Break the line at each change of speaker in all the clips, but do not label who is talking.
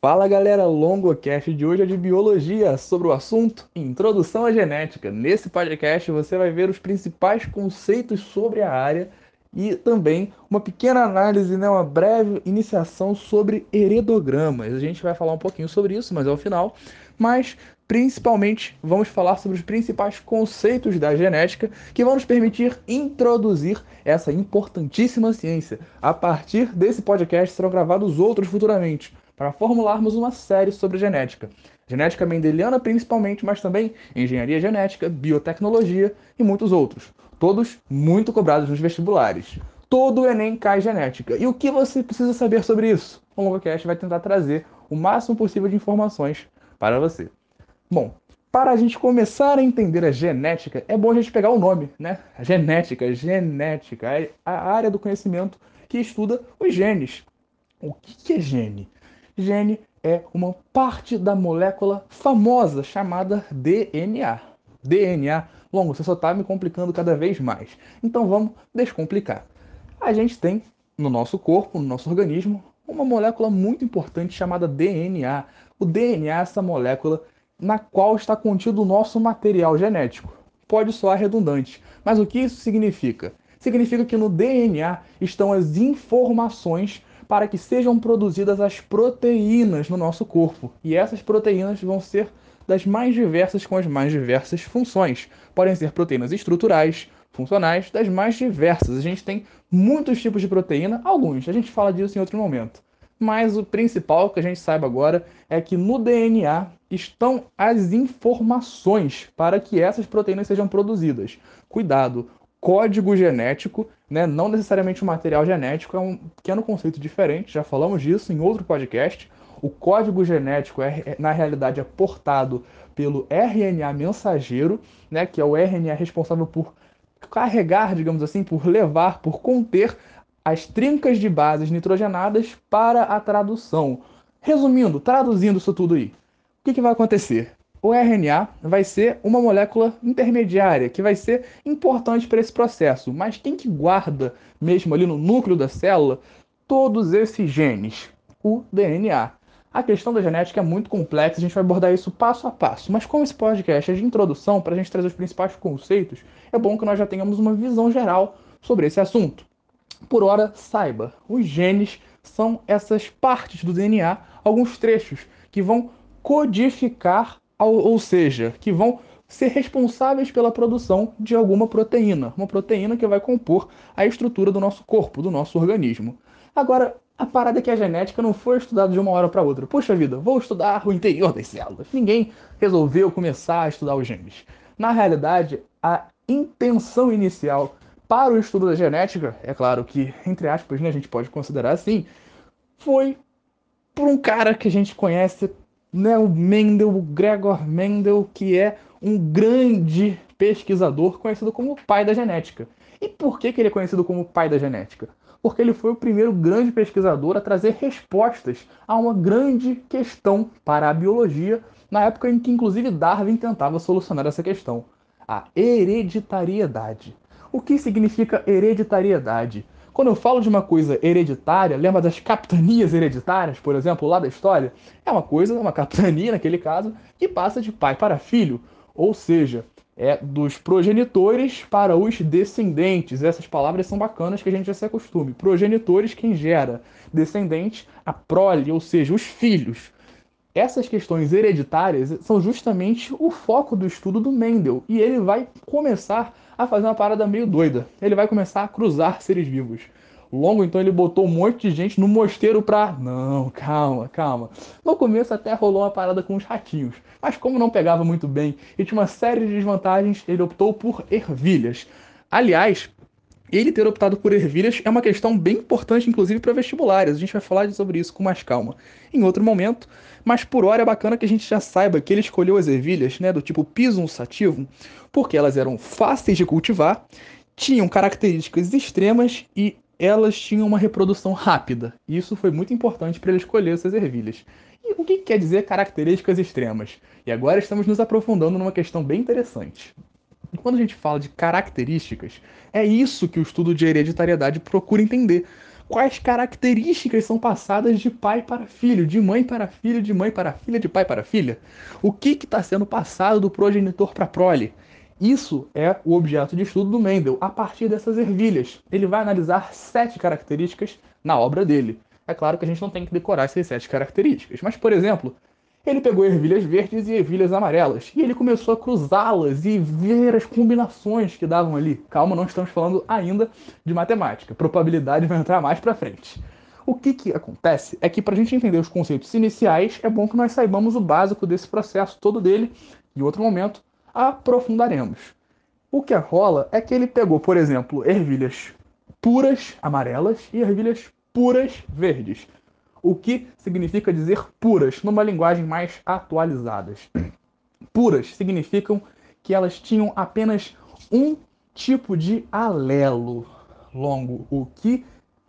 Fala galera, LongoCast de hoje é de biologia sobre o assunto Introdução à Genética. Nesse podcast você vai ver os principais conceitos sobre a área e também uma pequena análise, né, uma breve iniciação sobre heredogramas. A gente vai falar um pouquinho sobre isso, mas é o final. Mas principalmente vamos falar sobre os principais conceitos da genética que vão nos permitir introduzir essa importantíssima ciência. A partir desse podcast serão gravados outros futuramente para formularmos uma série sobre genética. Genética mendeliana principalmente, mas também engenharia genética, biotecnologia e muitos outros. Todos muito cobrados nos vestibulares. Todo o Enem cai genética. E o que você precisa saber sobre isso? O LongoCast vai tentar trazer o máximo possível de informações para você. Bom, para a gente começar a entender a genética, é bom a gente pegar o nome, né? A genética, genética, é a área do conhecimento que estuda os genes. O que é gene? Gene é uma parte da molécula famosa chamada DNA. DNA, longo, você só está me complicando cada vez mais. Então vamos descomplicar. A gente tem no nosso corpo, no nosso organismo, uma molécula muito importante chamada DNA. O DNA é essa molécula na qual está contido o nosso material genético. Pode soar redundante, mas o que isso significa? Significa que no DNA estão as informações para que sejam produzidas as proteínas no nosso corpo. E essas proteínas vão ser das mais diversas com as mais diversas funções. Podem ser proteínas estruturais, funcionais, das mais diversas. A gente tem muitos tipos de proteína, alguns, a gente fala disso em outro momento. Mas o principal que a gente saiba agora é que no DNA estão as informações para que essas proteínas sejam produzidas. Cuidado, código genético, né? não necessariamente o material genético, é um pequeno conceito diferente, já falamos disso em outro podcast. O código genético, é, é na realidade, é portado pelo RNA mensageiro, né? que é o RNA responsável por carregar, digamos assim, por levar, por conter as trincas de bases nitrogenadas para a tradução. Resumindo, traduzindo isso tudo aí, o que, que vai acontecer? O RNA vai ser uma molécula intermediária que vai ser importante para esse processo. Mas quem que guarda mesmo ali no núcleo da célula todos esses genes? O DNA. A questão da genética é muito complexa, a gente vai abordar isso passo a passo. Mas como esse podcast é de introdução para a gente trazer os principais conceitos, é bom que nós já tenhamos uma visão geral sobre esse assunto. Por hora, saiba, os genes são essas partes do DNA, alguns trechos que vão codificar ou seja, que vão ser responsáveis pela produção de alguma proteína, uma proteína que vai compor a estrutura do nosso corpo, do nosso organismo. Agora, a parada é que a genética não foi estudada de uma hora para outra. Puxa vida, vou estudar o interior das células. Ninguém resolveu começar a estudar os genes. Na realidade, a intenção inicial para o estudo da genética, é claro que, entre aspas, né, a gente pode considerar assim, foi por um cara que a gente conhece né, o Mendel, o Gregor Mendel, que é um grande pesquisador conhecido como o pai da genética. E por que, que ele é conhecido como o pai da genética? Porque ele foi o primeiro grande pesquisador a trazer respostas a uma grande questão para a biologia, na época em que inclusive Darwin tentava solucionar essa questão: a hereditariedade. O que significa hereditariedade? Quando eu falo de uma coisa hereditária, lembra das capitanias hereditárias, por exemplo, lá da história? É uma coisa, uma capitania naquele caso, que passa de pai para filho, ou seja, é dos progenitores para os descendentes. Essas palavras são bacanas que a gente já se acostume. Progenitores, quem gera. Descendente, a prole, ou seja, os filhos. Essas questões hereditárias são justamente o foco do estudo do Mendel, e ele vai começar a fazer uma parada meio doida. Ele vai começar a cruzar seres vivos. Longo, então, ele botou um monte de gente no mosteiro pra. Não, calma, calma. No começo até rolou uma parada com os ratinhos. Mas como não pegava muito bem e tinha uma série de desvantagens, ele optou por ervilhas. Aliás, ele ter optado por ervilhas é uma questão bem importante, inclusive para vestibulares. A gente vai falar sobre isso com mais calma em outro momento. Mas por hora é bacana que a gente já saiba que ele escolheu as ervilhas, né, do tipo Pisum sativum, porque elas eram fáceis de cultivar, tinham características extremas e elas tinham uma reprodução rápida. Isso foi muito importante para ele escolher essas ervilhas. E o que quer dizer características extremas? E agora estamos nos aprofundando numa questão bem interessante. Quando a gente fala de características, é isso que o estudo de hereditariedade procura entender. quais características são passadas de pai para filho, de mãe para filho, de mãe para filha, de pai para filha. O que está sendo passado do progenitor para prole? Isso é o objeto de estudo do Mendel, a partir dessas ervilhas. Ele vai analisar sete características na obra dele. É claro que a gente não tem que decorar essas sete características, mas, por exemplo, ele pegou ervilhas verdes e ervilhas amarelas e ele começou a cruzá-las e ver as combinações que davam ali. Calma, não estamos falando ainda de matemática. Probabilidade vai entrar mais para frente. O que, que acontece é que para a gente entender os conceitos iniciais, é bom que nós saibamos o básico desse processo todo dele. Em outro momento, aprofundaremos. O que rola é que ele pegou, por exemplo, ervilhas puras amarelas e ervilhas puras verdes. O que significa dizer puras numa linguagem mais atualizadas. Puras significam que elas tinham apenas um tipo de alelo longo. O que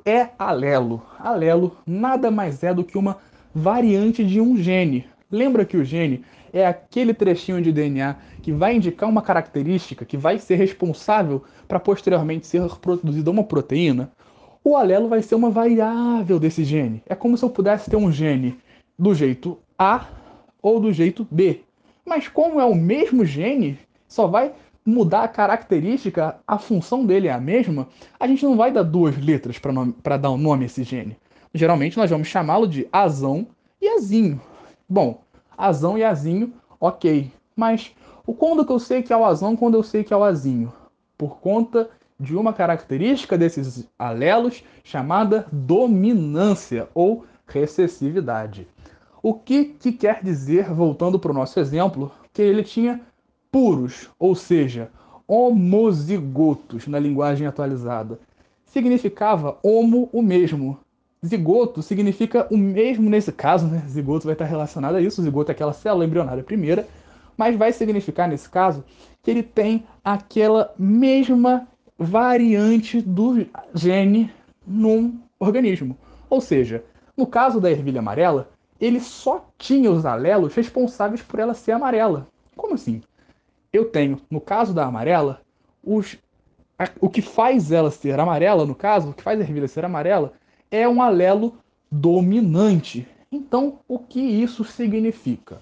é alelo? Alelo nada mais é do que uma variante de um gene. Lembra que o gene é aquele trechinho de DNA que vai indicar uma característica que vai ser responsável para posteriormente ser produzida uma proteína? O alelo vai ser uma variável desse gene. É como se eu pudesse ter um gene do jeito A ou do jeito B. Mas como é o mesmo gene, só vai mudar a característica, a função dele é a mesma, a gente não vai dar duas letras para dar o um nome a esse gene. Geralmente nós vamos chamá-lo de azão e azinho. Bom, azão e azinho, ok. Mas o quando que eu sei que é o azão, quando eu sei que é o azinho? Por conta de uma característica desses alelos chamada dominância ou recessividade. O que, que quer dizer, voltando para o nosso exemplo, que ele tinha puros, ou seja, homozigotos na linguagem atualizada. Significava homo o mesmo, Zigoto significa o mesmo nesse caso, né? Zigoto vai estar relacionado a isso. Zigoto é aquela célula embrionária primeira, mas vai significar nesse caso que ele tem aquela mesma variante do gene num organismo. Ou seja, no caso da ervilha amarela, ele só tinha os alelos responsáveis por ela ser amarela. Como assim? Eu tenho, no caso da amarela, os, a, o que faz ela ser amarela, no caso, o que faz a ervilha ser amarela, é um alelo dominante. Então, o que isso significa?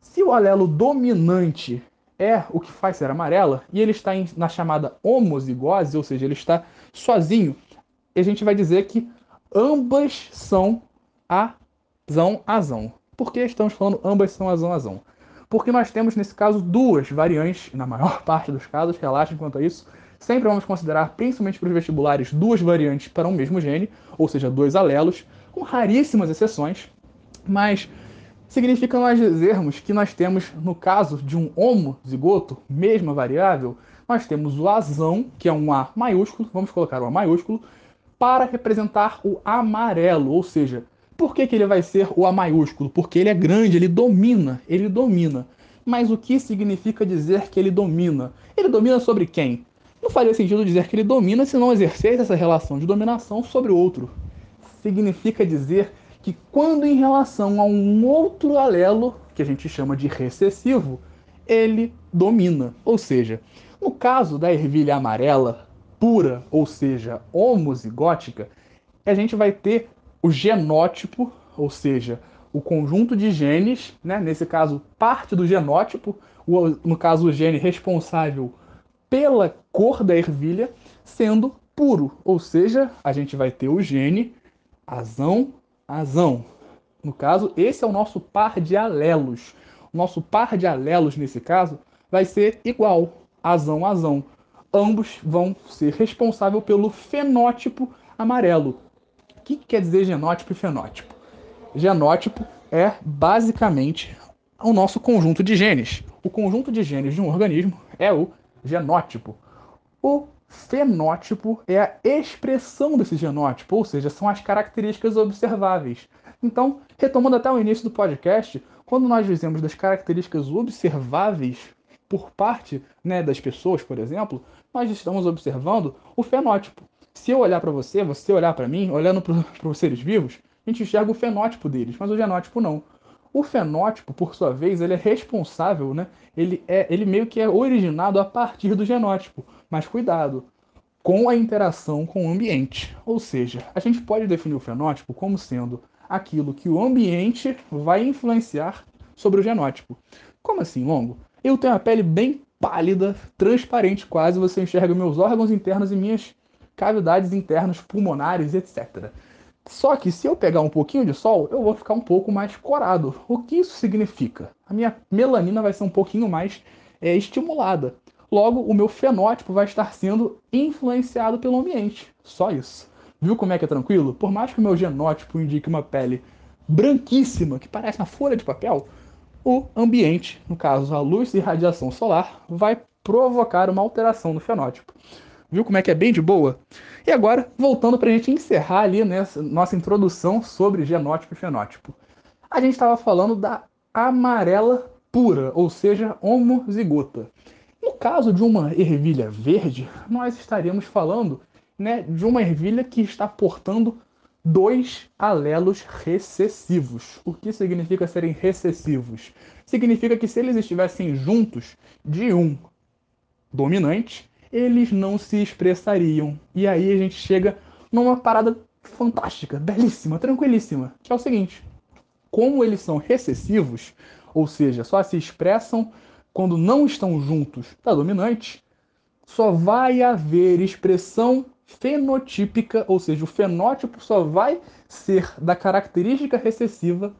Se o alelo dominante é o que faz ser amarela e ele está em, na chamada homozigose, ou seja, ele está sozinho, a gente vai dizer que ambas são azão azão. Por que estamos falando ambas são azão azão? Porque nós temos nesse caso duas variantes, na maior parte dos casos, relaxem quanto a isso, Sempre vamos considerar, principalmente para os vestibulares, duas variantes para um mesmo gene, ou seja, dois alelos, com raríssimas exceções, mas significa nós dizermos que nós temos, no caso de um homozigoto, mesma variável, nós temos o azão, que é um A maiúsculo, vamos colocar o A maiúsculo, para representar o amarelo, ou seja, por que, que ele vai ser o A maiúsculo? Porque ele é grande, ele domina, ele domina. Mas o que significa dizer que ele domina? Ele domina sobre quem? Não faria sentido dizer que ele domina se não exercesse essa relação de dominação sobre o outro. Significa dizer que quando em relação a um outro alelo, que a gente chama de recessivo, ele domina. Ou seja, no caso da ervilha amarela pura, ou seja, homozigótica, a gente vai ter o genótipo, ou seja, o conjunto de genes, né? nesse caso, parte do genótipo, no caso, o gene responsável pela cor da ervilha sendo puro, ou seja, a gente vai ter o gene azão, azão. No caso, esse é o nosso par de alelos. O nosso par de alelos, nesse caso, vai ser igual, azão, azão. Ambos vão ser responsáveis pelo fenótipo amarelo. O que quer dizer genótipo e fenótipo? Genótipo é basicamente o nosso conjunto de genes. O conjunto de genes de um organismo é o genótipo. O fenótipo é a expressão desse genótipo, ou seja, são as características observáveis. Então, retomando até o início do podcast, quando nós dizemos das características observáveis por parte né, das pessoas, por exemplo, nós estamos observando o fenótipo. Se eu olhar para você, você olhar para mim, olhando para os seres vivos, a gente enxerga o fenótipo deles, mas o genótipo não. O fenótipo, por sua vez, ele é responsável, né? Ele, é, ele meio que é originado a partir do genótipo. Mas cuidado, com a interação com o ambiente. Ou seja, a gente pode definir o fenótipo como sendo aquilo que o ambiente vai influenciar sobre o genótipo. Como assim, Longo? Eu tenho a pele bem pálida, transparente quase, você enxerga meus órgãos internos e minhas cavidades internas pulmonares, etc. Só que se eu pegar um pouquinho de sol, eu vou ficar um pouco mais corado. O que isso significa? A minha melanina vai ser um pouquinho mais é, estimulada. Logo, o meu fenótipo vai estar sendo influenciado pelo ambiente. Só isso. Viu como é que é tranquilo? Por mais que o meu genótipo indique uma pele branquíssima, que parece uma folha de papel, o ambiente, no caso a luz e radiação solar, vai provocar uma alteração no fenótipo. Viu como é que é bem de boa? E agora, voltando para a gente encerrar ali nessa nossa introdução sobre genótipo e fenótipo. A gente estava falando da amarela pura, ou seja, homozigota. No caso de uma ervilha verde, nós estaríamos falando né, de uma ervilha que está portando dois alelos recessivos. O que significa serem recessivos? Significa que se eles estivessem juntos de um dominante, eles não se expressariam. E aí a gente chega numa parada fantástica, belíssima, tranquilíssima, que é o seguinte: como eles são recessivos, ou seja, só se expressam quando não estão juntos da dominante, só vai haver expressão fenotípica, ou seja, o fenótipo só vai ser da característica recessiva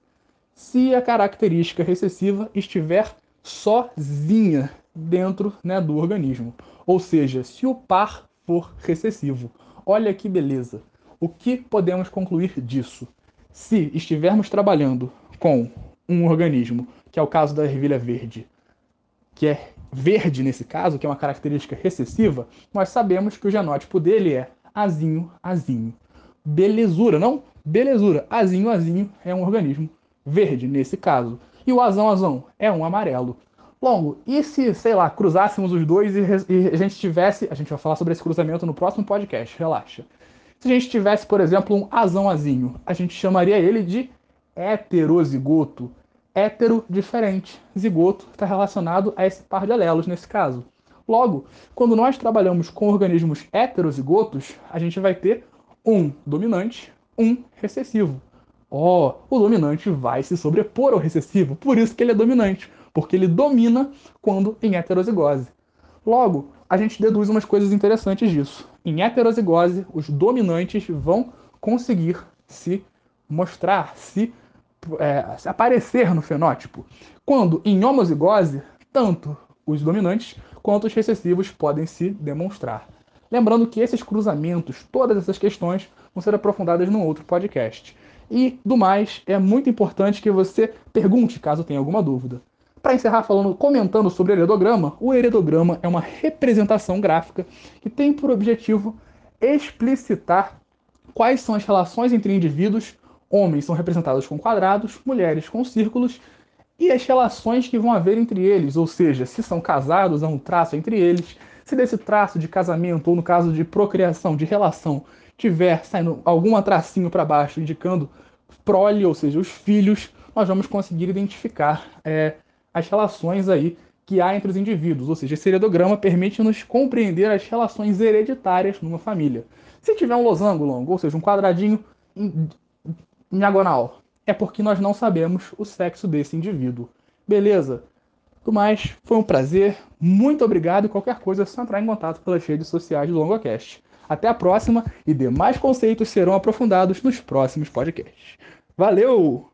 se a característica recessiva estiver sozinha dentro né, do organismo. Ou seja, se o par for recessivo. Olha que beleza. O que podemos concluir disso? Se estivermos trabalhando com um organismo, que é o caso da ervilha verde, que é verde nesse caso, que é uma característica recessiva, nós sabemos que o genótipo dele é azinho, azinho. Belezura, não? Belezura. Azinho, azinho é um organismo verde nesse caso. E o azão, azão é um amarelo. Longo, e se, sei lá, cruzássemos os dois e, e, a gente tivesse. A gente vai falar sobre esse cruzamento no próximo podcast, relaxa. Se a gente tivesse, por exemplo, um azão azinho, a gente chamaria ele de heterozigoto hétero diferente. Zigoto está relacionado a esse par de alelos nesse caso. Logo, quando nós trabalhamos com organismos heterozigotos, a gente vai ter um dominante, um recessivo. Oh, o dominante vai se sobrepor ao recessivo, por isso que ele é dominante, porque ele domina quando em heterozigose. Logo, a gente deduz umas coisas interessantes disso. Em heterozigose, os dominantes vão conseguir se mostrar, se é, aparecer no fenótipo, quando em homozigose, tanto os dominantes quanto os recessivos podem se demonstrar. Lembrando que esses cruzamentos, todas essas questões, vão ser aprofundadas num outro podcast. E, do mais, é muito importante que você pergunte caso tenha alguma dúvida. Para encerrar falando, comentando sobre o heredograma, o heredograma é uma representação gráfica que tem por objetivo explicitar quais são as relações entre indivíduos Homens são representados com quadrados, mulheres com círculos, e as relações que vão haver entre eles, ou seja, se são casados, há um traço entre eles, se desse traço de casamento, ou no caso de procriação, de relação, tiver saindo algum tracinho para baixo indicando prole, ou seja, os filhos, nós vamos conseguir identificar é, as relações aí que há entre os indivíduos, ou seja, esse heredograma permite-nos compreender as relações hereditárias numa família. Se tiver um losango longo, ou seja, um quadradinho diagonal. É porque nós não sabemos o sexo desse indivíduo. Beleza? Do mais, foi um prazer. Muito obrigado e qualquer coisa é só entrar em contato pelas redes sociais do LongoCast. Até a próxima e demais conceitos serão aprofundados nos próximos podcasts. Valeu!